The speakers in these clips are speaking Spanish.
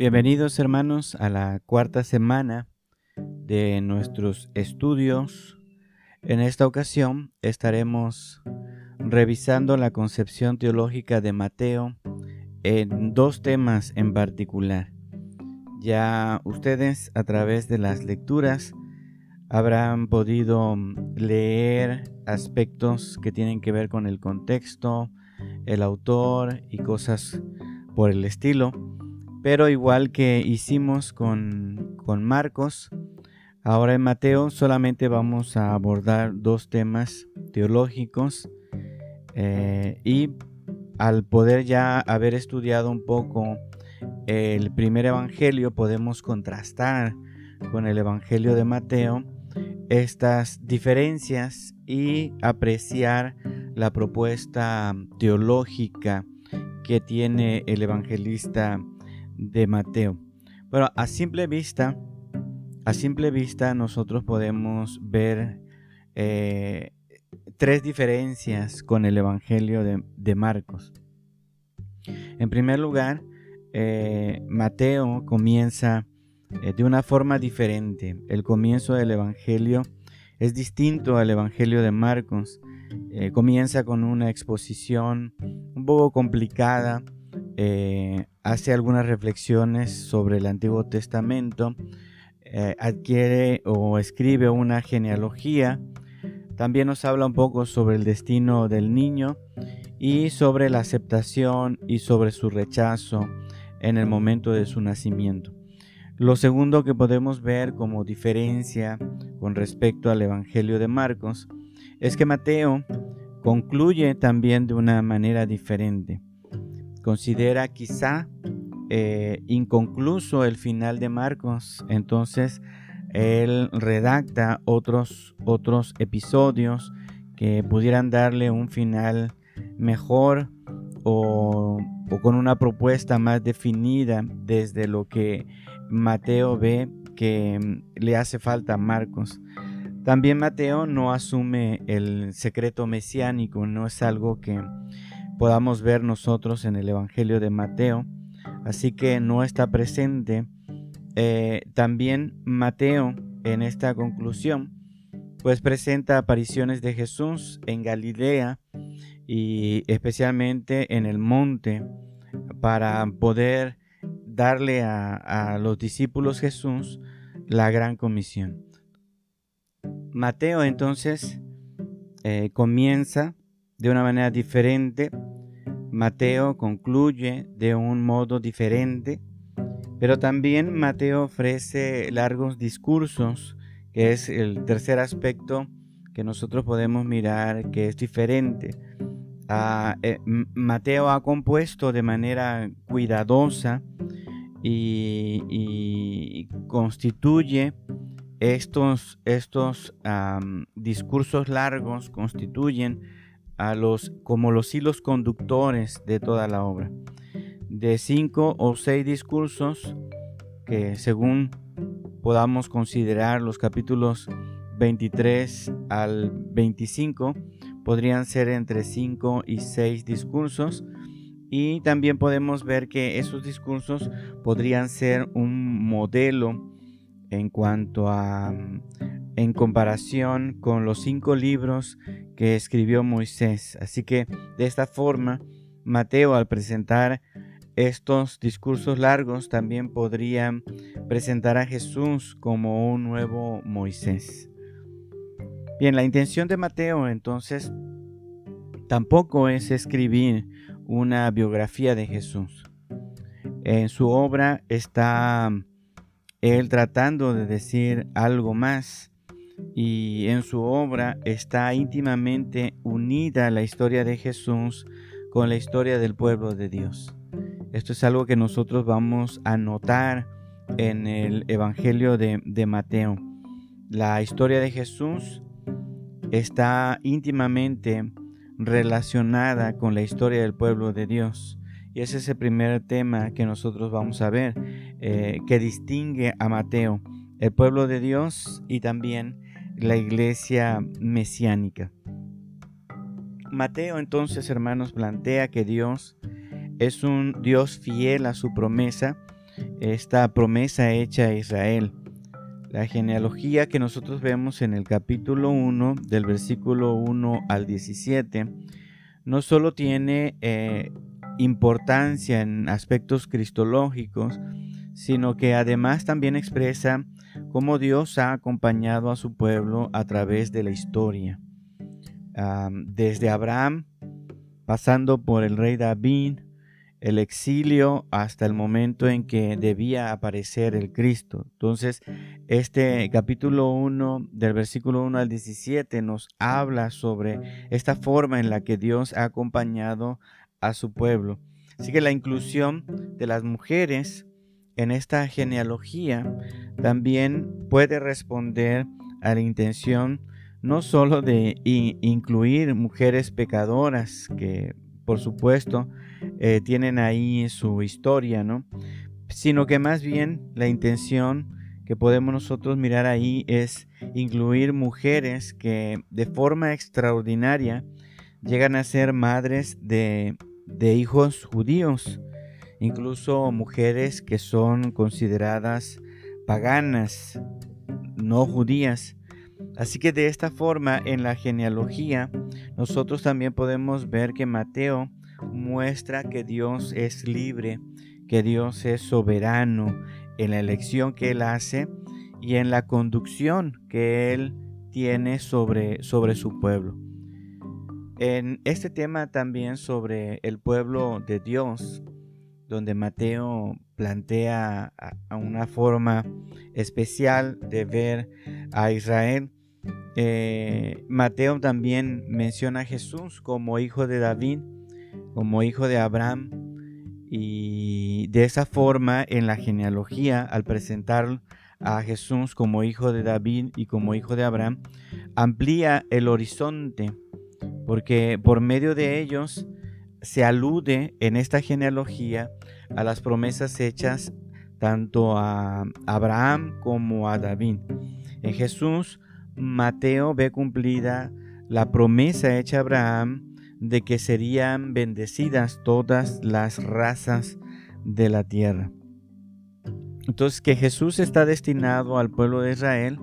Bienvenidos hermanos a la cuarta semana de nuestros estudios. En esta ocasión estaremos revisando la concepción teológica de Mateo en dos temas en particular. Ya ustedes a través de las lecturas habrán podido leer aspectos que tienen que ver con el contexto, el autor y cosas por el estilo. Pero igual que hicimos con, Marcos, ahora en Mateo solamente vamos a abordar dos temas teológicos eh, y al poder ya haber estudiado un poco el primer evangelio podemos contrastar con el evangelio de Mateo estas diferencias y apreciar la propuesta teológica que tiene el evangelista de Mateo. Bueno, a simple vista, a simple vista nosotros podemos ver eh, tres diferencias con el evangelio de, Marcos. En primer lugar, eh, Mateo comienza eh, de una forma diferente. El comienzo del Evangelio es distinto al Evangelio de Marcos. Comienza con una exposición un poco complicada, hace algunas reflexiones sobre el Antiguo Testamento, adquiere o escribe una genealogía, también nos habla un poco sobre el destino del niño y sobre la aceptación y sobre su rechazo en el momento de su nacimiento. Lo segundo que podemos ver como diferencia con respecto al Evangelio de Marcos es que Mateo concluye también de una manera diferente. Considera quizá eh, inconcluso el final de Marcos, entonces él redacta otros, otros episodios que pudieran darle un final mejor o, o con una propuesta más definida desde lo que Mateo ve que mm, le hace falta a Marcos. También Mateo no asume el secreto mesiánico, no es algo que podamos ver nosotros en el Evangelio de Mateo, así que no está presente. Eh, también Mateo en esta conclusión pues presenta apariciones de Jesús en Galilea y especialmente en el monte para poder darle a, los discípulos Jesús la gran comisión. Mateo entonces eh, comienza de una manera diferente, Mateo concluye de un modo diferente, pero también Mateo ofrece largos discursos, que es el tercer aspecto que nosotros podemos mirar que es diferente. Ah, eh, Mateo ha compuesto de manera cuidadosa y, constituye estos, estos discursos largos, constituyen a los, como los hilos conductores de toda la obra. De cinco o seis discursos que según podamos considerar los capítulos 23 al 25, podrían ser entre cinco y seis discursos y también podemos ver que esos discursos podrían ser un modelo en cuanto a, en comparación con los cinco libros que escribió Moisés. Así que de esta forma, Mateo al presentar estos discursos largos también podría presentar a Jesús como un nuevo Moisés. Bien, la intención de Mateo entonces tampoco es escribir una biografía de Jesús. En su obra está él tratando de decir algo más y en su obra está íntimamente unida la historia de Jesús con la historia del pueblo de Dios. Esto es algo que nosotros vamos a notar en el Evangelio de, Mateo. La historia de Jesús está íntimamente relacionada con la historia del pueblo de Dios. Y ese es el primer tema que nosotros vamos a ver, eh, que distingue a Mateo, el pueblo de Dios y también la iglesia mesiánica. Mateo entonces, hermanos, plantea que Dios es un Dios fiel a su promesa, esta promesa hecha a Israel. La genealogía que nosotros vemos en el capítulo 1, del versículo 1 al 17, no solo tiene eh, importancia en aspectos cristológicos, sino que además también expresa cómo Dios ha acompañado a su pueblo a través de la historia. desde Abraham, pasando por el rey David, el exilio hasta el momento en que debía aparecer el Cristo. Entonces, este capítulo 1 del versículo 1 al 17 nos habla sobre esta forma en la que Dios ha acompañado a su pueblo. Así que la inclusión de las mujeres en esta genealogía también puede responder a la intención no solo de incluir mujeres pecadoras que por supuesto eh, tienen ahí su historia, ¿no? Sino que más bien la intención que podemos nosotros mirar ahí es incluir mujeres que de forma extraordinaria llegan a ser madres de, de hijos judíos, incluso mujeres que son consideradas paganas, no judías. Así que de esta forma en la genealogía nosotros también podemos ver que Mateo muestra que Dios es libre, que Dios es soberano en la elección que Él hace y en la conducción que Él tiene sobre, sobre su pueblo. En este tema también sobre el pueblo de Dios, donde Mateo plantea una forma especial de ver a Israel, eh, Mateo también menciona a Jesús como hijo de David, como hijo de Abraham, y de esa forma en la genealogía, al presentar a Jesús como hijo de David y como hijo de Abraham, amplía el horizonte, porque por medio de ellos se alude en esta genealogía a las promesas hechas tanto a Abraham como a David. En Jesús Mateo ve cumplida la promesa hecha a Abraham de que serían bendecidas todas las razas de la tierra. Entonces que Jesús está destinado al pueblo de Israel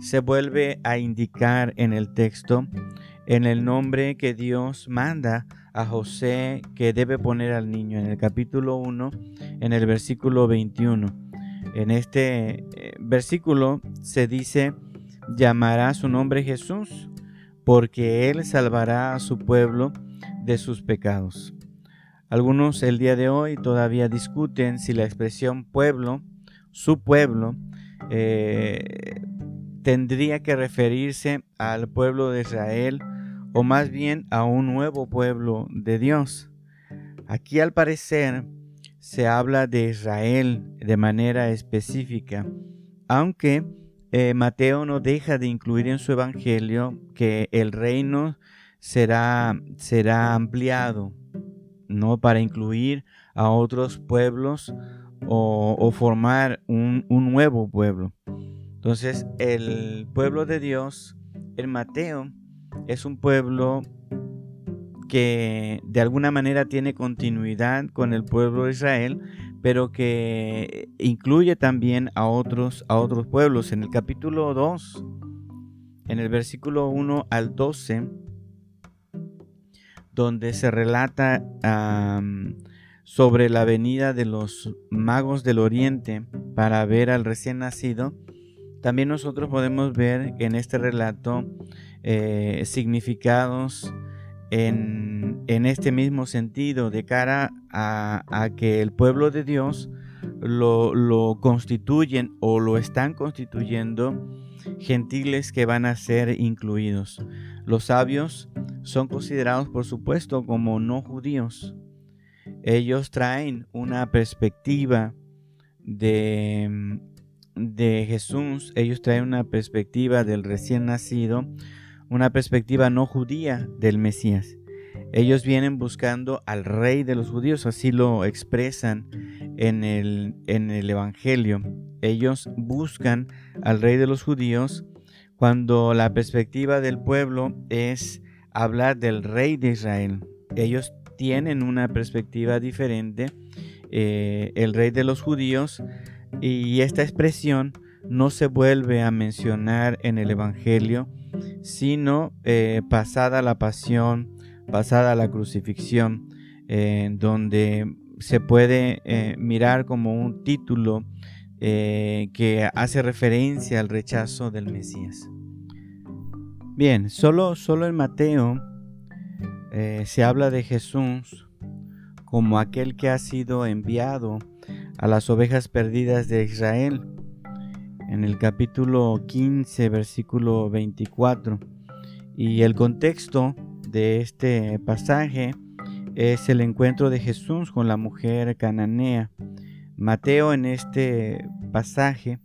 se vuelve a indicar en el texto en el nombre que Dios manda a José que debe poner al niño en el capítulo 1 en el versículo 21. En este eh, versículo se dice llamará su nombre Jesús, porque él salvará a su pueblo de sus pecados. Algunos el día de hoy todavía discuten si la expresión pueblo, su pueblo, eh, tendría que referirse al pueblo de Israel o más bien a un nuevo pueblo de Dios. Aquí al parecer se habla de Israel de manera específica, aunque eh, Mateo no deja de incluir en su evangelio que el reino será, será ampliado, no para incluir a otros pueblos o, formar un, un, nuevo pueblo. Entonces, el pueblo de Dios en Mateo es un pueblo que de alguna manera tiene continuidad con el pueblo de Israel, pero que incluye también a otros, a otros pueblos. En el capítulo 2, en el versículo 1 al 12, donde se relata sobre la venida de los magos del oriente para ver al recién nacido, también nosotros podemos ver en este relato eh, significados en, este mismo sentido de cara a, que el pueblo de Dios lo, lo, constituyen o lo están constituyendo gentiles que van a ser incluidos. Los sabios son considerados, por supuesto, como no judíos. Ellos traen una perspectiva de, de Jesús, ellos traen una perspectiva del recién nacido una perspectiva no judía del Mesías. Ellos vienen buscando al rey de los judíos, así lo expresan en el, en el Evangelio. Ellos buscan al rey de los judíos cuando la perspectiva del pueblo es hablar del rey de Israel. Ellos tienen una perspectiva diferente eh, el rey de los judíos y esta expresión no se vuelve a mencionar en el Evangelio, sino eh, pasada la pasión, pasada la crucifixión, donde se puede eh, mirar como un título que hace referencia al rechazo del Mesías. Bien, solo, solo en Mateo se habla de Jesús como aquel que ha sido enviado a las ovejas perdidas de Israel. En el capítulo 15, versículo 24. Y el contexto de este pasaje es el encuentro de Jesús con la mujer cananea. Mateo en este pasaje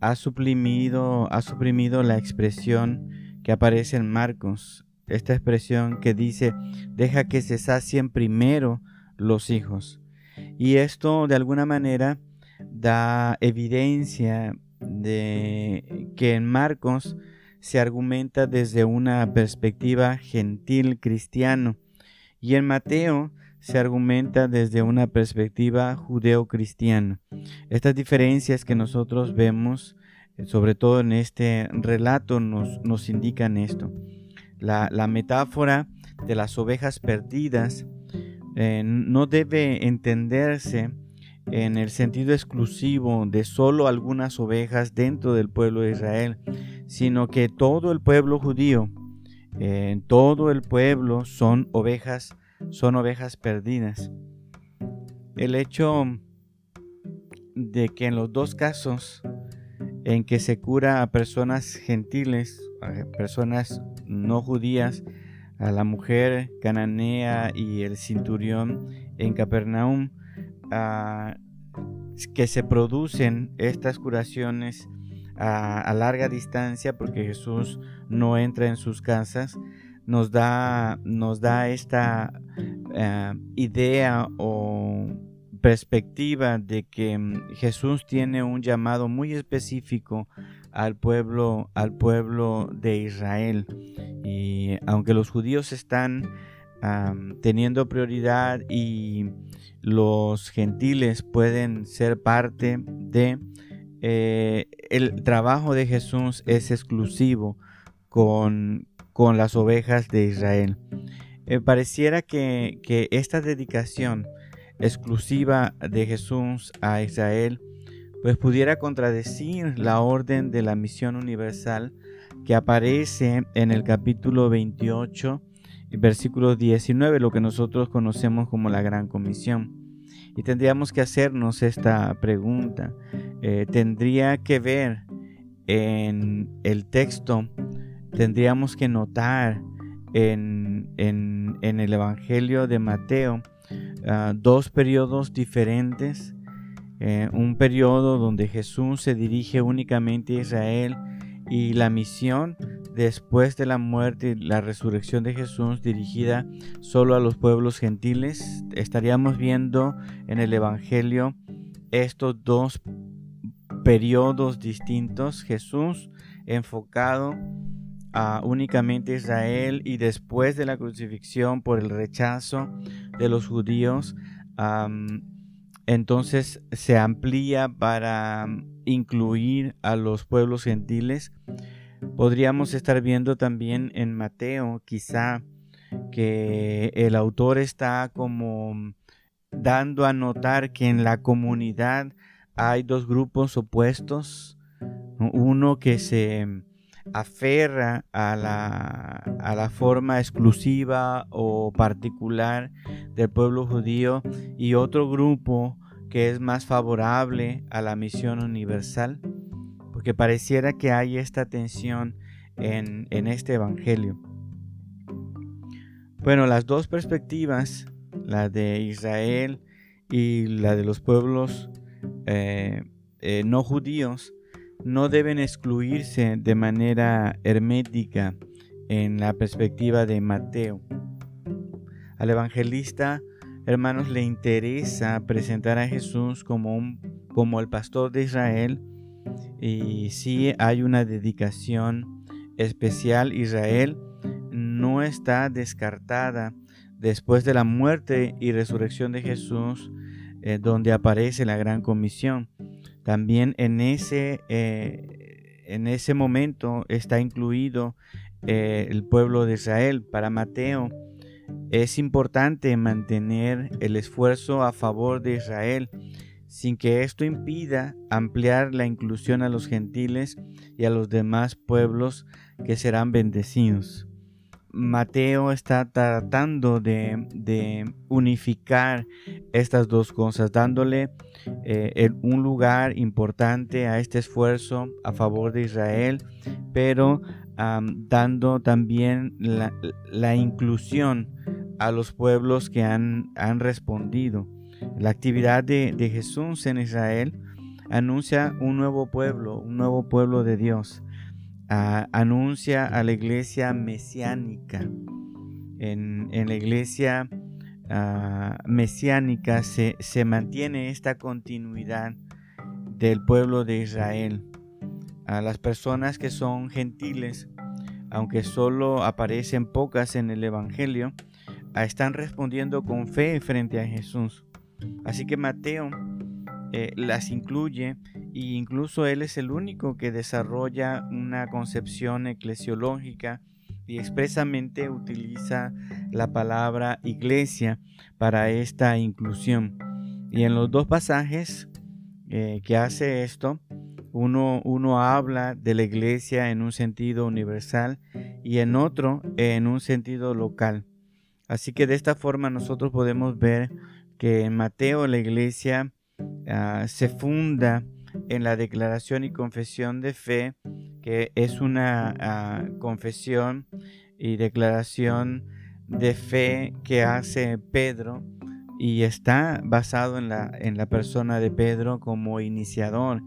ha suprimido, ha suprimido la expresión que aparece en Marcos, esta expresión que dice, deja que se sacien primero los hijos. Y esto de alguna manera da evidencia de que en Marcos se argumenta desde una perspectiva gentil cristiano y en Mateo se argumenta desde una perspectiva judeo-cristiana. Estas diferencias que nosotros vemos, sobre todo en este relato, nos, nos indican esto. La, la metáfora de las ovejas perdidas eh, no debe entenderse en el sentido exclusivo de solo algunas ovejas dentro del pueblo de Israel, sino que todo el pueblo judío, eh, todo el pueblo son ovejas, son ovejas perdidas. El hecho de que en los dos casos en que se cura a personas gentiles, a personas no judías, a la mujer cananea y el cinturión en Capernaum, que se producen estas curaciones a, larga distancia porque Jesús no entra en sus casas, nos da, nos da esta eh, idea o perspectiva de que mm, Jesús tiene un llamado muy específico al pueblo, al pueblo de Israel. Y aunque los judíos están teniendo prioridad y los gentiles pueden ser parte de eh, el trabajo de Jesús es exclusivo con, con las ovejas de Israel. Eh, pareciera que, que esta dedicación exclusiva de Jesús a Israel pues pudiera contradecir la orden de la misión universal que aparece en el capítulo 28, versículo 19, lo que nosotros conocemos como la Gran Comisión. Y tendríamos que hacernos esta pregunta. Eh, tendría que ver en el texto, tendríamos que notar en, el Evangelio de Mateo ah, dos periodos diferentes eh, un periodo donde Jesús se dirige únicamente a Israel y la misión después de la muerte y la resurrección de Jesús dirigida solo a los pueblos gentiles. Estaríamos viendo en el Evangelio estos dos periodos distintos. Jesús enfocado a únicamente Israel y después de la crucifixión por el rechazo de los judíos entonces se amplía para incluir a los pueblos gentiles. Podríamos estar viendo también en Mateo quizá que el autor está como dando a notar que en la comunidad hay dos grupos opuestos, uno que se aferra a la, a la forma exclusiva o particular del pueblo judío y otro grupo que es más favorable a la misión universal, porque pareciera que hay esta tensión en, este Evangelio. Bueno, las dos perspectivas, la de Israel y la de los pueblos eh, eh, no judíos, no deben excluirse de manera hermética en la perspectiva de Mateo. Al evangelista, hermanos, le interesa presentar a Jesús como, un, como el pastor de Israel y si hay una dedicación especial. Israel no está descartada después de la muerte y resurrección de Jesús eh, donde aparece la gran comisión. También en ese, eh, en ese momento está incluido eh, el pueblo de Israel. Para Mateo es importante mantener el esfuerzo a favor de Israel sin que esto impida ampliar la inclusión a los gentiles y a los demás pueblos que serán bendecidos. Mateo está tratando de, unificar estas dos cosas, dándole eh, un lugar importante a este esfuerzo a favor de Israel, pero dando también la, inclusión a los pueblos que han respondido. La actividad de, Jesús en Israel anuncia un nuevo pueblo, un nuevo pueblo de Dios. Ah, anuncia a la iglesia mesiánica. En, la iglesia ah, mesiánica se, mantiene esta continuidad del pueblo de Israel. A las personas que son gentiles, aunque solo aparecen pocas en el Evangelio, ah, están respondiendo con fe frente a Jesús. Así que Mateo eh, las incluye e incluso él es el único que desarrolla una concepción eclesiológica y expresamente utiliza la palabra iglesia para esta inclusión. Y en los dos pasajes eh, que hace esto, uno, uno habla de la iglesia en un sentido universal y en otro en un sentido local. Así que de esta forma nosotros podemos ver que en Mateo la iglesia ah, se funda en la declaración y confesión de fe, que es una ah, confesión y declaración de fe que hace Pedro y está basado en la, en la persona de Pedro como iniciador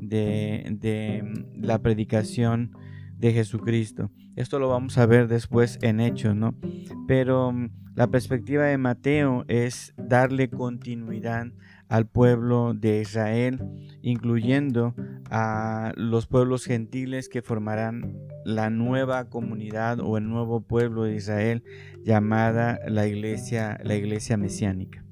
de, de la predicación de Jesucristo. Esto lo vamos a ver después en Hechos, ¿no? Pero mm, la perspectiva de Mateo es darle continuidad al pueblo de Israel, incluyendo a los pueblos gentiles que formarán la nueva comunidad o el nuevo pueblo de Israel llamada la iglesia, la iglesia mesiánica.